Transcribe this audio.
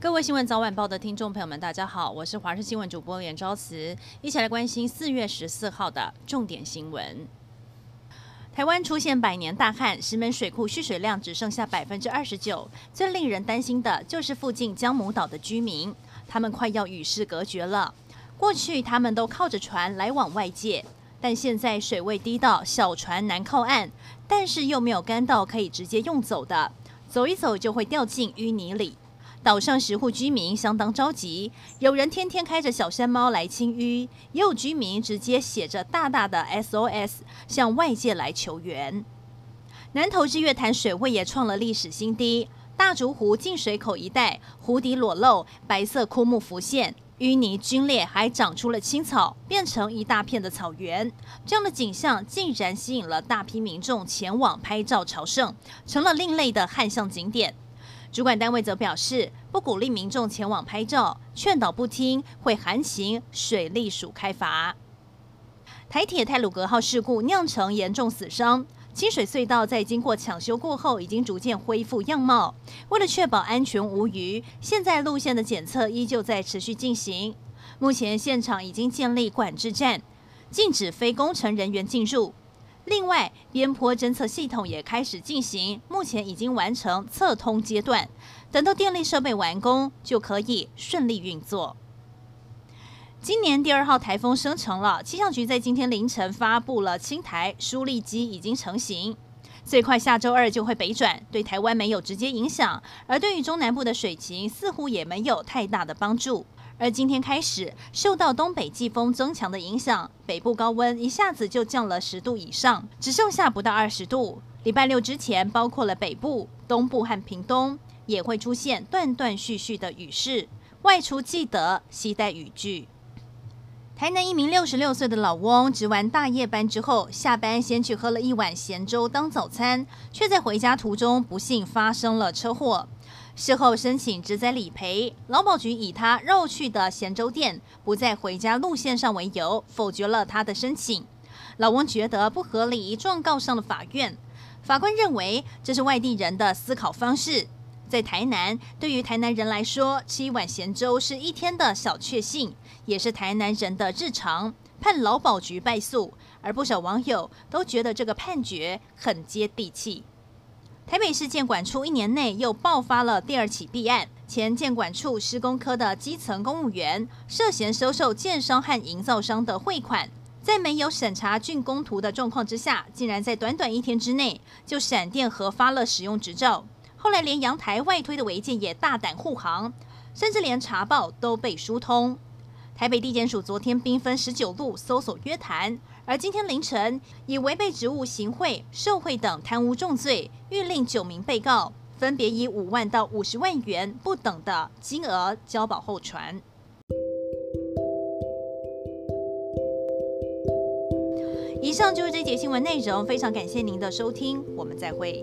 各位新闻早晚报的听众朋友们，大家好，我是华视新闻主播连昭慈，一起来关心四月十四号的重点新闻。台湾出现百年大旱，石门水库蓄水量只剩下百分之二十九。最令人担心的就是附近江母岛的居民，他们快要与世隔绝了。过去他们都靠着船来往外界，但现在水位低到小船难靠岸，但是又没有干道可以直接用走的，走一走就会掉进淤泥里。岛上十户居民相当着急，有人天天开着小山猫来清淤，也有居民直接写着大大的 SOS 向外界来求援。南投日月潭水位也创了历史新低，大竹湖进水口一带湖底裸露，白色枯木浮现，淤泥龟裂，还长出了青草，变成一大片的草原。这样的景象竟然吸引了大批民众前往拍照朝圣，成了另类的汉象景点。主管单位则表示，不鼓励民众前往拍照，劝导不听会函请水利署开罚。台铁太鲁阁号事故酿成严重死伤，清水隧道在经过抢修过后，已经逐渐恢复样貌。为了确保安全无虞，现在路线的检测依旧在持续进行。目前现场已经建立管制站，禁止非工程人员进入。另外，边坡侦测系统也开始进行，目前已经完成测通阶段，等到电力设备完工，就可以顺利运作。今年第二号台风生成了，气象局在今天凌晨发布了青台疏力机已经成型，最快下周二就会北转，对台湾没有直接影响，而对于中南部的水情似乎也没有太大的帮助。而今天开始，受到东北季风增强的影响，北部高温一下子就降了十度以上，只剩下不到二十度。礼拜六之前，包括了北部、东部和屏东，也会出现断断续续的雨势。外出记得携带雨具。台南一名六十六岁的老翁，值完大夜班之后，下班先去喝了一碗咸粥当早餐，却在回家途中不幸发生了车祸。事后申请职灾理赔，劳保局以他绕去的咸粥店不在回家路线上为由，否决了他的申请。老翁觉得不合理，状告上了法院。法官认为这是外地人的思考方式。在台南，对于台南人来说，吃一碗咸粥是一天的小确幸，也是台南人的日常。判劳保局败诉，而不少网友都觉得这个判决很接地气。台北市建管处一年内又爆发了第二起弊案，前建管处施工科的基层公务员涉嫌收受建商和营造商的汇款，在没有审查竣工图的状况之下，竟然在短短一天之内就闪电核发了使用执照。后来连阳台外推的违建也大胆护航，甚至连查报都被疏通。台北地检署昨天兵分十九路搜索约谈。而今天凌晨，以违背职务行贿、受贿等贪污重罪，谕令九名被告分别以五万到五十万元不等的金额交保候传。以上就是这节新闻内容，非常感谢您的收听，我们再会。